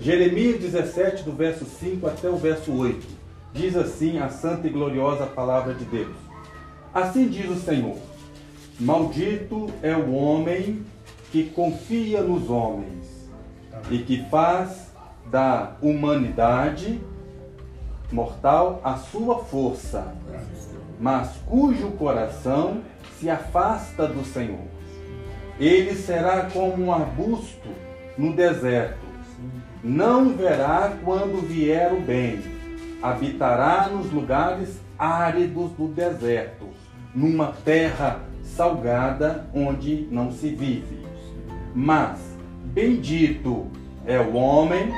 Jeremias 17, do verso 5 até o verso 8. Diz assim a santa e gloriosa palavra de Deus. Assim diz o Senhor: Maldito é o homem que confia nos homens e que faz da humanidade mortal a sua força, mas cujo coração se afasta do Senhor. Ele será como um arbusto no deserto, não verá quando vier o bem, habitará nos lugares áridos do deserto, numa terra salgada onde não se vive. Mas bendito é o homem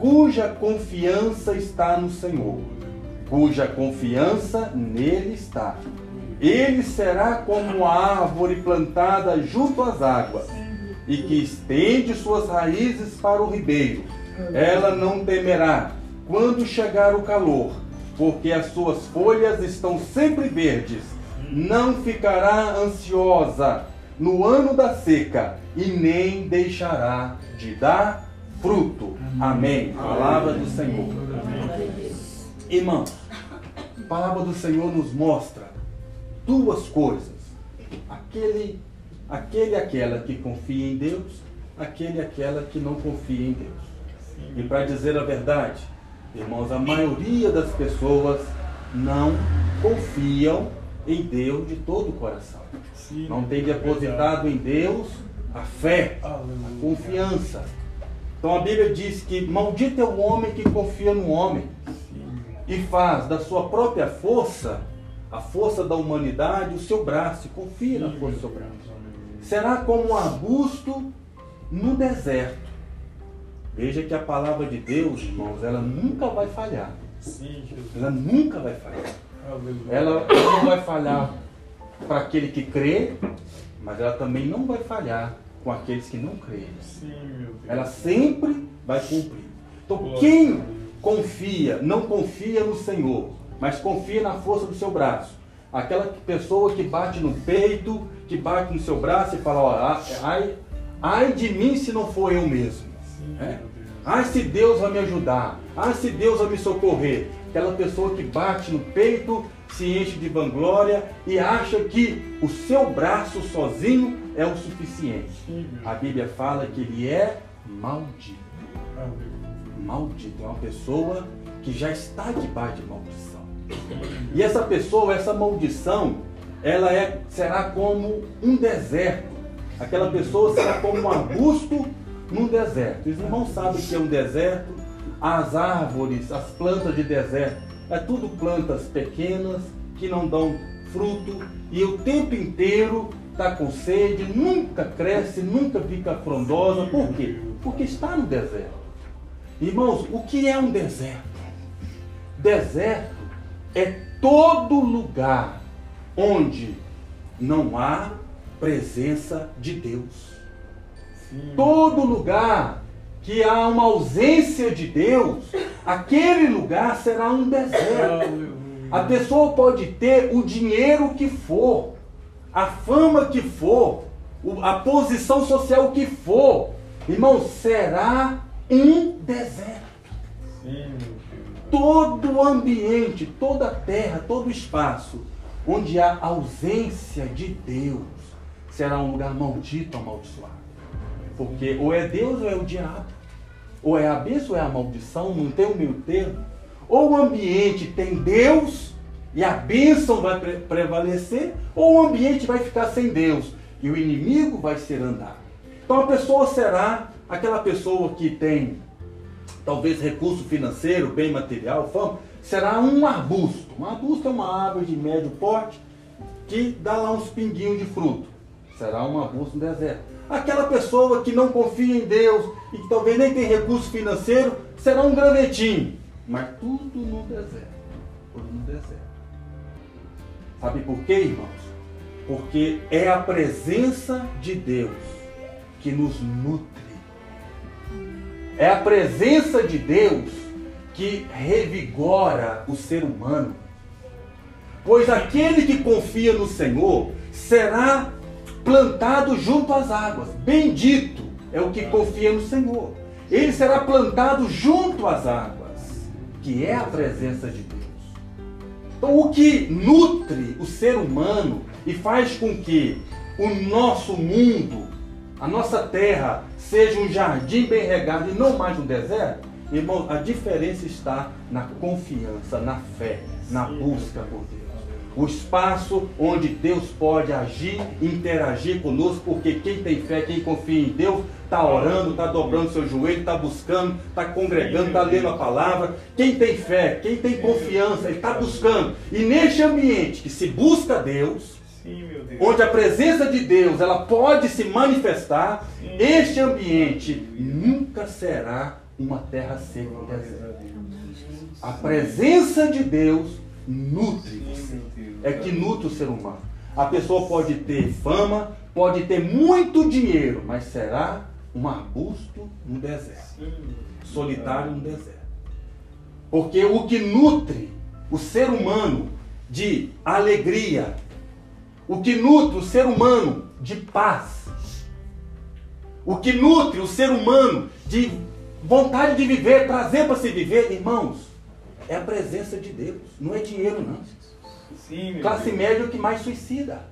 cuja confiança está no Senhor, cuja confiança nele está. Ele será como a árvore plantada junto às águas e que estende suas raízes para o ribeiro. Ela não temerá quando chegar o calor, porque as suas folhas estão sempre verdes. Não ficará ansiosa no ano da seca e nem deixará de dar fruto. Amém. Palavra do Senhor. Irmãos, a palavra do Senhor nos mostra duas coisas. Aquele, aquele aquela que confia em Deus, aquele e aquela que não confia em Deus. E para dizer a verdade, irmãos, a maioria das pessoas não confiam em Deus de todo o coração. Sim, não tem depositado em Deus a fé, a confiança. Então a Bíblia diz que maldito é o homem que confia no homem e faz da sua própria força, a força da humanidade, o seu braço, confia na força do seu braço. Será como um arbusto no deserto. Veja que a palavra de Deus, irmãos, ela nunca vai falhar. Ela nunca vai falhar. Ela não vai falhar para aquele que crê, mas ela também não vai falhar com aqueles que não creem. Ela sempre vai cumprir. Então, quem confia, não confia no Senhor, mas confia na força do seu braço. Aquela pessoa que bate no peito, que bate no seu braço e fala: ó, ai, ai de mim se não for eu mesmo. É? Ai se Deus vai me ajudar. Ai se Deus vai me socorrer. Aquela pessoa que bate no peito, se enche de vanglória e acha que o seu braço sozinho é o suficiente. A Bíblia fala que ele é maldito maldito, é uma pessoa que já está debaixo de maldição. E essa pessoa, essa maldição, ela é, será como um deserto. Aquela pessoa será como um arbusto num deserto. Os irmãos sabem que é um deserto, as árvores, as plantas de deserto, é tudo plantas pequenas que não dão fruto e o tempo inteiro está com sede, nunca cresce, nunca fica frondosa. Por quê? Porque está no deserto. Irmãos, o que é um deserto? Deserto é todo lugar onde não há presença de Deus. Sim. Todo lugar que há uma ausência de Deus, aquele lugar será um deserto. A pessoa pode ter o dinheiro que for, a fama que for, a posição social que for, irmão, será um deserto. Sim, todo o ambiente, toda a terra, todo o espaço onde há ausência de Deus será um lugar maldito, amaldiçoado. Porque ou é Deus ou é o diabo. Ou é a bênção ou é a maldição, não tem o meio termo. Ou o ambiente tem Deus e a bênção vai prevalecer, ou o ambiente vai ficar sem Deus e o inimigo vai ser andar. Então a pessoa será aquela pessoa que tem talvez recurso financeiro, bem material, fama, será um arbusto. Um arbusto é uma árvore de médio porte que dá lá uns pinguinhos de fruto. Será um arbusto no deserto. Aquela pessoa que não confia em Deus e que talvez nem tem recurso financeiro, será um gravetinho. Mas tudo no deserto. Tudo no deserto. Sabe por quê, irmãos? Porque é a presença de Deus que nos nutre é a presença de Deus que revigora o ser humano. Pois aquele que confia no Senhor será plantado junto às águas. Bendito é o que confia no Senhor. ele será plantado junto às águas, que é a presença de Deus. Então, o que nutre o ser humano e faz com que o nosso mundo, a nossa terra, seja um jardim bem regado e não mais um deserto, irmão, a diferença está na confiança, na fé, na busca por Deus o espaço onde Deus pode agir, interagir conosco, porque quem tem fé, quem confia em Deus, está orando, está dobrando seu joelho, está buscando, está congregando, está lendo a palavra. Quem tem fé, quem tem confiança, ele está buscando. E neste ambiente que se busca Deus, onde a presença de Deus ela pode se manifestar, este ambiente nunca será uma terra seca, deserto. A presença de Deus nutre você. é que nutre o ser humano. A pessoa pode ter fama, pode ter muito dinheiro, mas será um arbusto no deserto, solitário no deserto. Porque o que nutre o ser humano de alegria, o que nutre o ser humano de paz, o que nutre o ser humano de vontade de viver, trazer para se viver, irmãos, é a presença de Deus, não é dinheiro não. Sim, Classe Deus. média é o que mais suicida.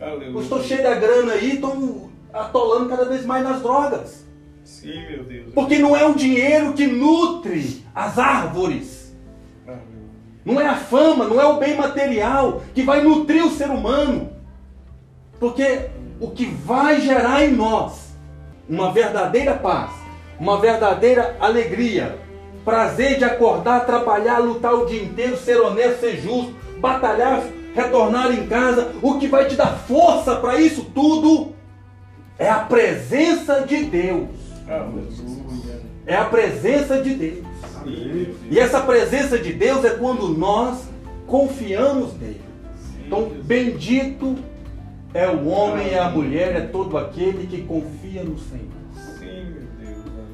Aleluia. Eu estou cheio da grana aí, estão atolando cada vez mais nas drogas. Sim, meu Deus. Porque não é o dinheiro que nutre as árvores. Não é a fama, não é o bem material que vai nutrir o ser humano. Porque o que vai gerar em nós uma verdadeira paz, uma verdadeira alegria, prazer de acordar, trabalhar, lutar o dia inteiro, ser honesto, ser justo, batalhar, retornar em casa, o que vai te dar força para isso tudo é a presença de Deus. É a presença de Deus. E essa presença de Deus é quando nós confiamos nele. Então, bendito é o homem e a mulher, é todo aquele que confia no Senhor.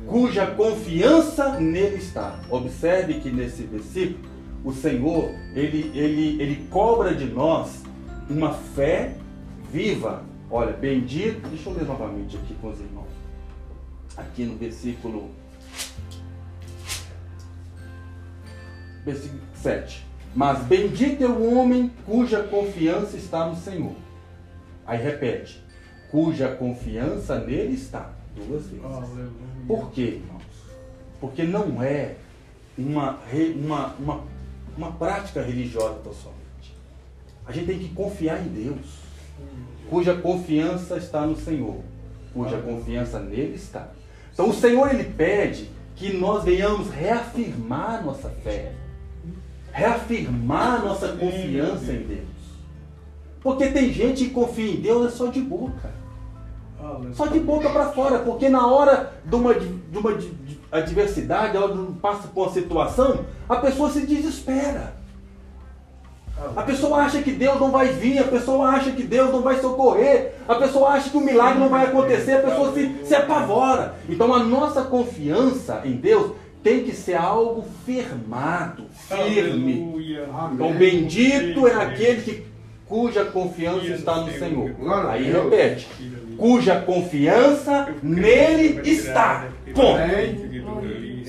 Cuja confiança nele está. Observe que nesse versículo o Senhor, ele, ele, ele cobra de nós uma fé viva. Olha, bendito, deixa eu ler novamente aqui com os irmãos. Aqui no versículo, versículo 7. Mas bendito é o homem cuja confiança está no Senhor. Aí repete, cuja confiança nele está. Duas vezes. Por quê, irmãos? Porque não é uma, uma, uma uma prática religiosa tão somente. A gente tem que confiar em Deus, cuja confiança está no Senhor, cuja confiança nele está. Então o Senhor ele pede que nós venhamos reafirmar nossa fé, reafirmar nossa confiança em Deus. Porque tem gente que confia em Deus é só de boca. Só de boca para fora, porque na hora de uma, de uma adversidade, ela passa por uma situação, a pessoa se desespera. A pessoa acha que Deus não vai vir, a pessoa acha que Deus não vai socorrer, a pessoa acha que o milagre não vai acontecer, a pessoa se, se apavora. Então a nossa confiança em Deus tem que ser algo firmado, firme. Então bendito é aquele que, cuja confiança está no Senhor. Aí repete, cuja confiança nele está. Ponto.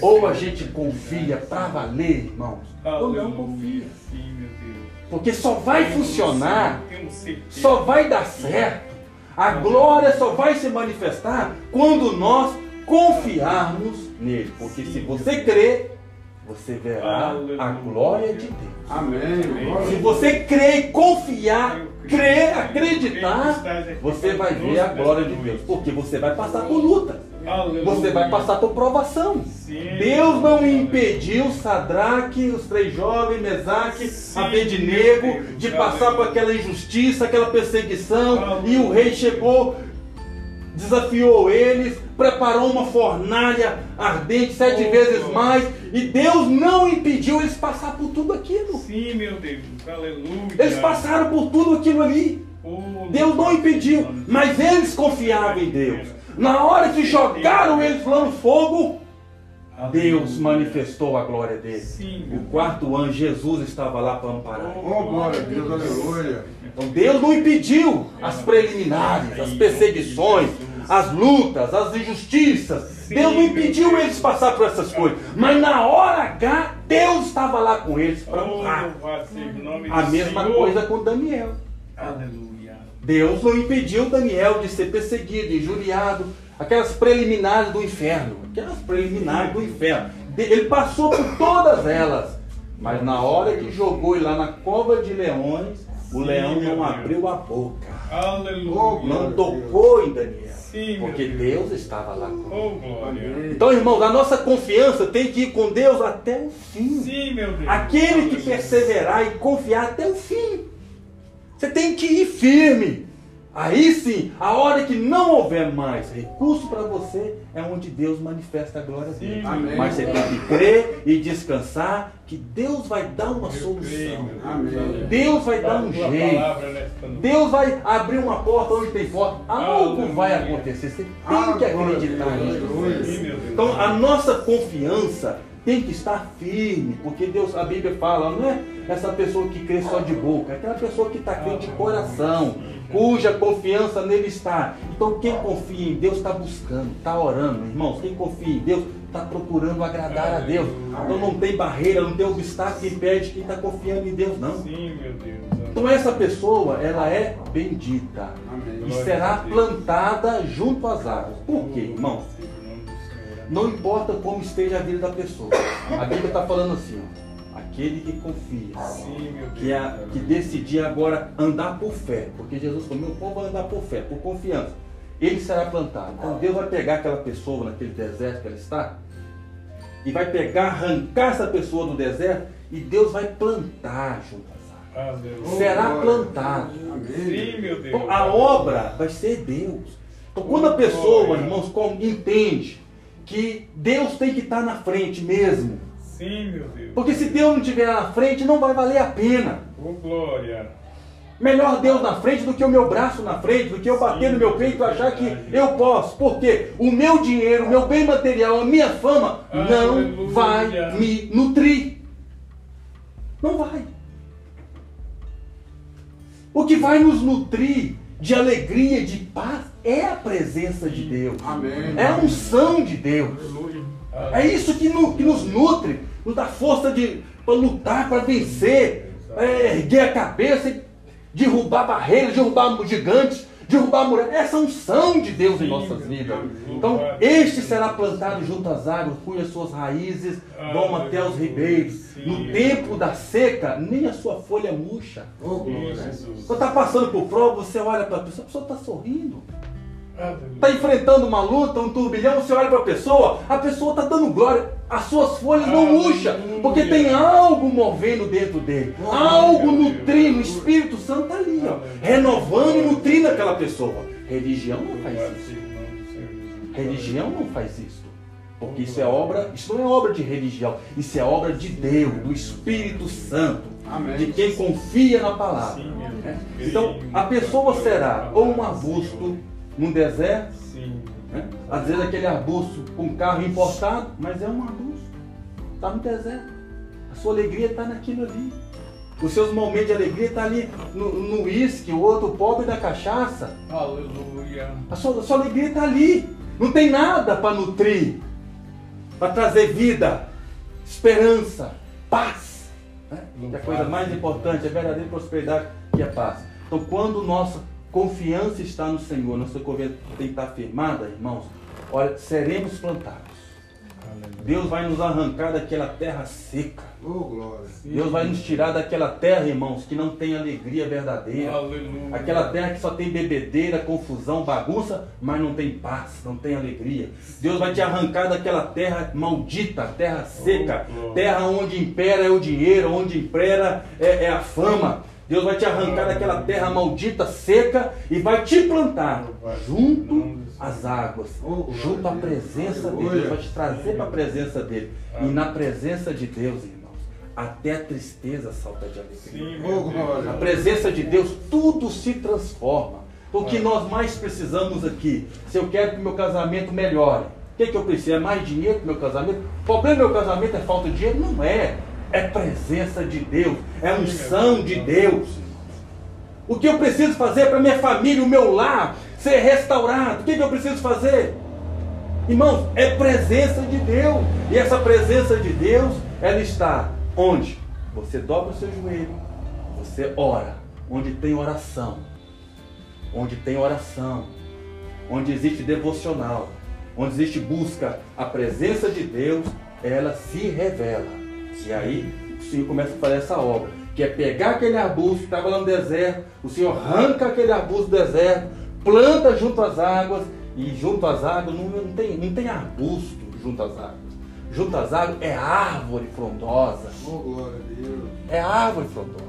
Ou a gente confia para valer, irmãos, ou não confia. Porque só vai funcionar, só vai dar certo, a glória só vai se manifestar quando nós confiarmos nele. Porque se você crer, você verá a glória de Deus. Amém. Se você crer e confiar, crer, acreditar, você vai ver a glória de Deus. Porque você vai passar por luta. Você vai passar por provação. Deus não impediu Sadraque, os três jovens, Mesaque, Abednego, de passar por aquela injustiça, aquela perseguição. E o rei chegou, desafiou eles, preparou uma fornalha ardente sete oh, vezes mais, e Deus não impediu eles passar por tudo aquilo. Sim, meu Deus, aleluia. Eles passaram por tudo aquilo ali. Oh, Deus não impediu, mas eles confiavam em Deus. Na hora que jogaram eles lá no fogo, Deus manifestou a glória dele. Sim, o quarto anjo, Jesus, estava lá para amparar. Oh, glória a Deus, aleluia. Então Deus não impediu as preliminares, as perseguições, as lutas, as injustiças. Sim, Deus não impediu Deus. eles de passar por essas coisas. Mas na hora H, Deus estava lá com eles para honrar. A mesma Senhor. coisa com Daniel. Aleluia. Deus não impediu Daniel de ser perseguido, injuriado, aquelas preliminares do inferno, aquelas preliminares do inferno. Ele passou por todas elas, mas na hora que jogou ele lá na cova de leões, o leão não abriu a boca, Aleluia. não tocou em Daniel, Sim, porque Deus. Deus estava lá com. Oh. Então, irmãos, a nossa confiança tem que ir com Deus até o fim. Sim, meu Deus. Aquele que perseverar e confiar até o fim. Você tem que ir firme. Aí sim, a hora que não houver mais recurso para você, é onde Deus manifesta a glória dele. Sim, Amém. Mas você tem que crer e descansar que Deus vai dar uma Eu solução. Deus. Amém. Deus vai dar um jeito. noite. Deus vai abrir uma porta onde tem porta. Algo vai acontecer. Você tem que acreditar nisso. Então a nossa confiança tem que estar firme, porque Deus, a Bíblia fala, não é essa pessoa que crê só de boca, é aquela pessoa que está crente de coração, cuja confiança nele está. Então quem confia em Deus está buscando, está orando, irmãos. Quem confia em Deus está procurando agradar a Deus. Então não tem barreira, não tem obstáculo que impede quem está confiando em Deus, não. Sim, meu Deus. Então essa pessoa, ela é bendita e será plantada junto às águas. Por quê, irmãos? Não importa como esteja a vida da pessoa. A Bíblia está falando assim, ó, aquele que confia, Sim, Deus. que, é, que decidir agora andar por fé, porque Jesus falou, meu povo vai andar por fé, por confiança, ele será plantado. Então Deus vai pegar aquela pessoa naquele deserto que ela está, e vai pegar, arrancar essa pessoa do deserto, e Deus vai plantar junto. Aleluia. Será plantado. Sim, meu Deus. Então, a obra vai ser Deus. Então, quando a pessoa, irmãos, entende que Deus tem que estar na frente mesmo, Sim, meu Deus. porque se Deus não estiver na frente, não vai valer a pena. Oh, glória. Melhor Deus na frente do que o meu braço na frente, do que eu bater no meu peito e achar que eu posso. Porque o meu dinheiro, o meu bem material, a minha fama não Aleluia. vai me nutrir. Não vai. O que vai nos nutrir de alegria, de paz, é a presença de Deus. Amém. É a unção de Deus. É isso que, no- que nos nutre, nos dá força para lutar, para vencer, é, erguer a cabeça, derrubar barreiras, derrubar gigantes, derrubar muralhas. Essa unção de Deus em nossas vidas. Então, este será plantado junto às águas, cujas suas raízes vão até os ribeiros. No tempo da seca, nem a sua folha murcha. Quando está passando por prova, você olha para a pessoa, a pessoa está sorrindo. Está enfrentando uma luta, um turbilhão, você olha para a pessoa, a pessoa está dando glória. As suas folhas não murcham, porque tem algo movendo dentro dele, algo nutrindo, o Espírito Santo está ali, ó, renovando e nutrindo aquela pessoa. Religião não faz isso. Religião não faz isso. Porque isso é obra, isso não é obra de religião, isso é obra de Deus, do Espírito Santo, Amém. de quem confia na palavra. Então, a pessoa será ou um arbusto num deserto, Sim. né? Às vezes aquele arbusto com carro importado, mas é um arbusto. Está no deserto. A sua alegria está naquilo ali. Os seus momentos de alegria estão ali no no uísque, o outro pobre da cachaça. Aleluia. A sua, a sua alegria está ali. Não tem nada para nutrir, para trazer vida, esperança, paz. Né? Que é a coisa mais importante, a verdadeira prosperidade que é paz. Então, quando nossa confiança está no Senhor, nossa confiança tem que estar firmada, irmãos, olha, seremos plantados. Aleluia. Deus vai nos arrancar daquela terra seca. Oh, glória. Deus vai nos tirar daquela terra, irmãos, que não tem alegria verdadeira. Aleluia. Aquela terra que só tem bebedeira, confusão, bagunça, mas não tem paz, não tem alegria. Deus vai te arrancar daquela terra maldita, terra seca, Oh, terra onde impera é o dinheiro, onde impera é, é a fama. Deus vai te arrancar daquela terra maldita, seca, e vai te plantar junto às águas, Oh, junto à presença dele. Deus vai te trazer para a presença dele. E na presença de Deus, irmãos, até a tristeza salta de alegria. Sim, Oh, meu glória. Deus. A presença de Deus, tudo se transforma. O que nós mais precisamos aqui, se eu quero que meu casamento melhore, o que, que eu preciso? É mais dinheiro para meu casamento? O problema do meu casamento é falta de dinheiro? Não é. É presença de Deus, é unção de Deus. O que eu preciso fazer para minha família, o meu lar, ser restaurado. O que, que eu preciso fazer? Irmãos, é presença de Deus. E essa presença de Deus, ela está onde? Você dobra o seu joelho, você ora. Onde tem oração. Onde tem oração. Onde existe devocional. Onde existe busca. A presença de Deus, ela se revela. E aí, o Senhor começa a fazer essa obra. Que é pegar aquele arbusto que estava lá no deserto. O Senhor arranca aquele arbusto do deserto. Planta junto às águas. E junto às águas não, não, tem, não tem arbusto junto às águas. Junto às águas é árvore frondosa. Oh, glória a Deus. É árvore frondosa.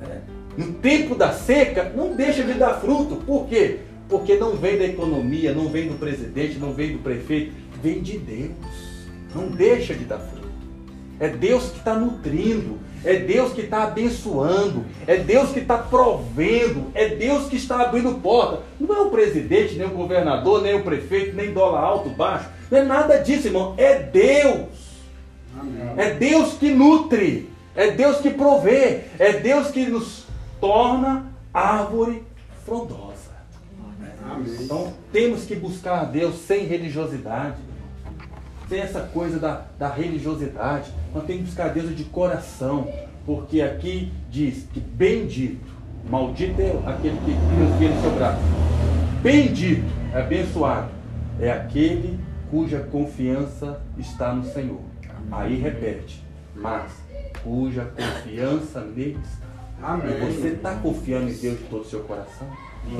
É. No tempo da seca, não deixa de dar fruto. Por quê? Porque não vem da economia, não vem do presidente, não vem do prefeito, vem de Deus. Não deixa de dar fruto. É Deus que está nutrindo, é Deus que está abençoando, é Deus que está provendo, é Deus que está abrindo porta. Não é o presidente, nem o governador, nem o prefeito, nem dólar alto, baixo. Não é nada disso, irmão. É Deus. Amém. É Deus que nutre, é Deus que provê, é Deus que nos torna árvore frondosa. Amém. Então temos que buscar a Deus sem religiosidade, sem essa coisa da, da religiosidade. Nós temos que buscar Deus de coração, porque aqui diz que bendito, maldito é aquele que nos guia no seu braço. Bendito, abençoado, é aquele cuja confiança está no Senhor. Aí repete, mas cuja confiança nele está. Amém. Você está confiando em Deus de todo o seu coração?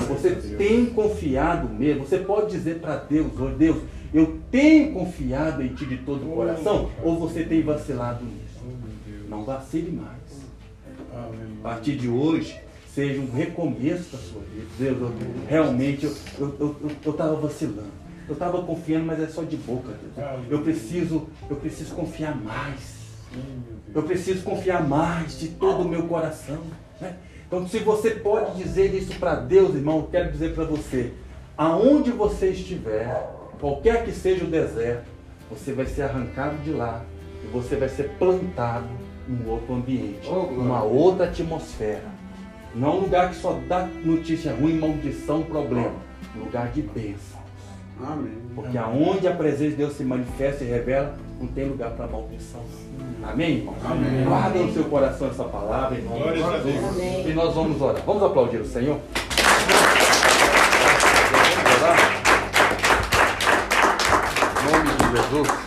Você tem confiado mesmo? Você pode dizer para Deus hoje, Deus, eu tenho confiado em Ti de todo o coração? Ou você tem vacilado nisso? Oh, Deus. Não vacile mais. A partir de hoje, seja um recomeço da sua vida. Deus, eu, realmente eu estava eu, eu, eu tava vacilando. Eu estava confiando, mas é só de boca, Deus. Eu preciso, eu preciso confiar mais. Meu Eu preciso confiar mais de todo o meu coração. né? Então, se você pode dizer isso para Deus, irmão, eu quero dizer para você: aonde você estiver, qualquer que seja o deserto, você vai ser arrancado de lá e você vai ser plantado em outro ambiente, Oh, uma outra atmosfera. Não um lugar que só dá notícia ruim, maldição, problema. Um lugar de bênção. Amém. Porque aonde a presença de Deus se manifesta e revela, não tem lugar para maldição. Amém, irmão? Amém. Guarda no seu coração essa palavra, irmão. Glórias a Deus. Amém. E nós vamos orar. Vamos aplaudir o Senhor? Vamos orar? Em nome de Jesus.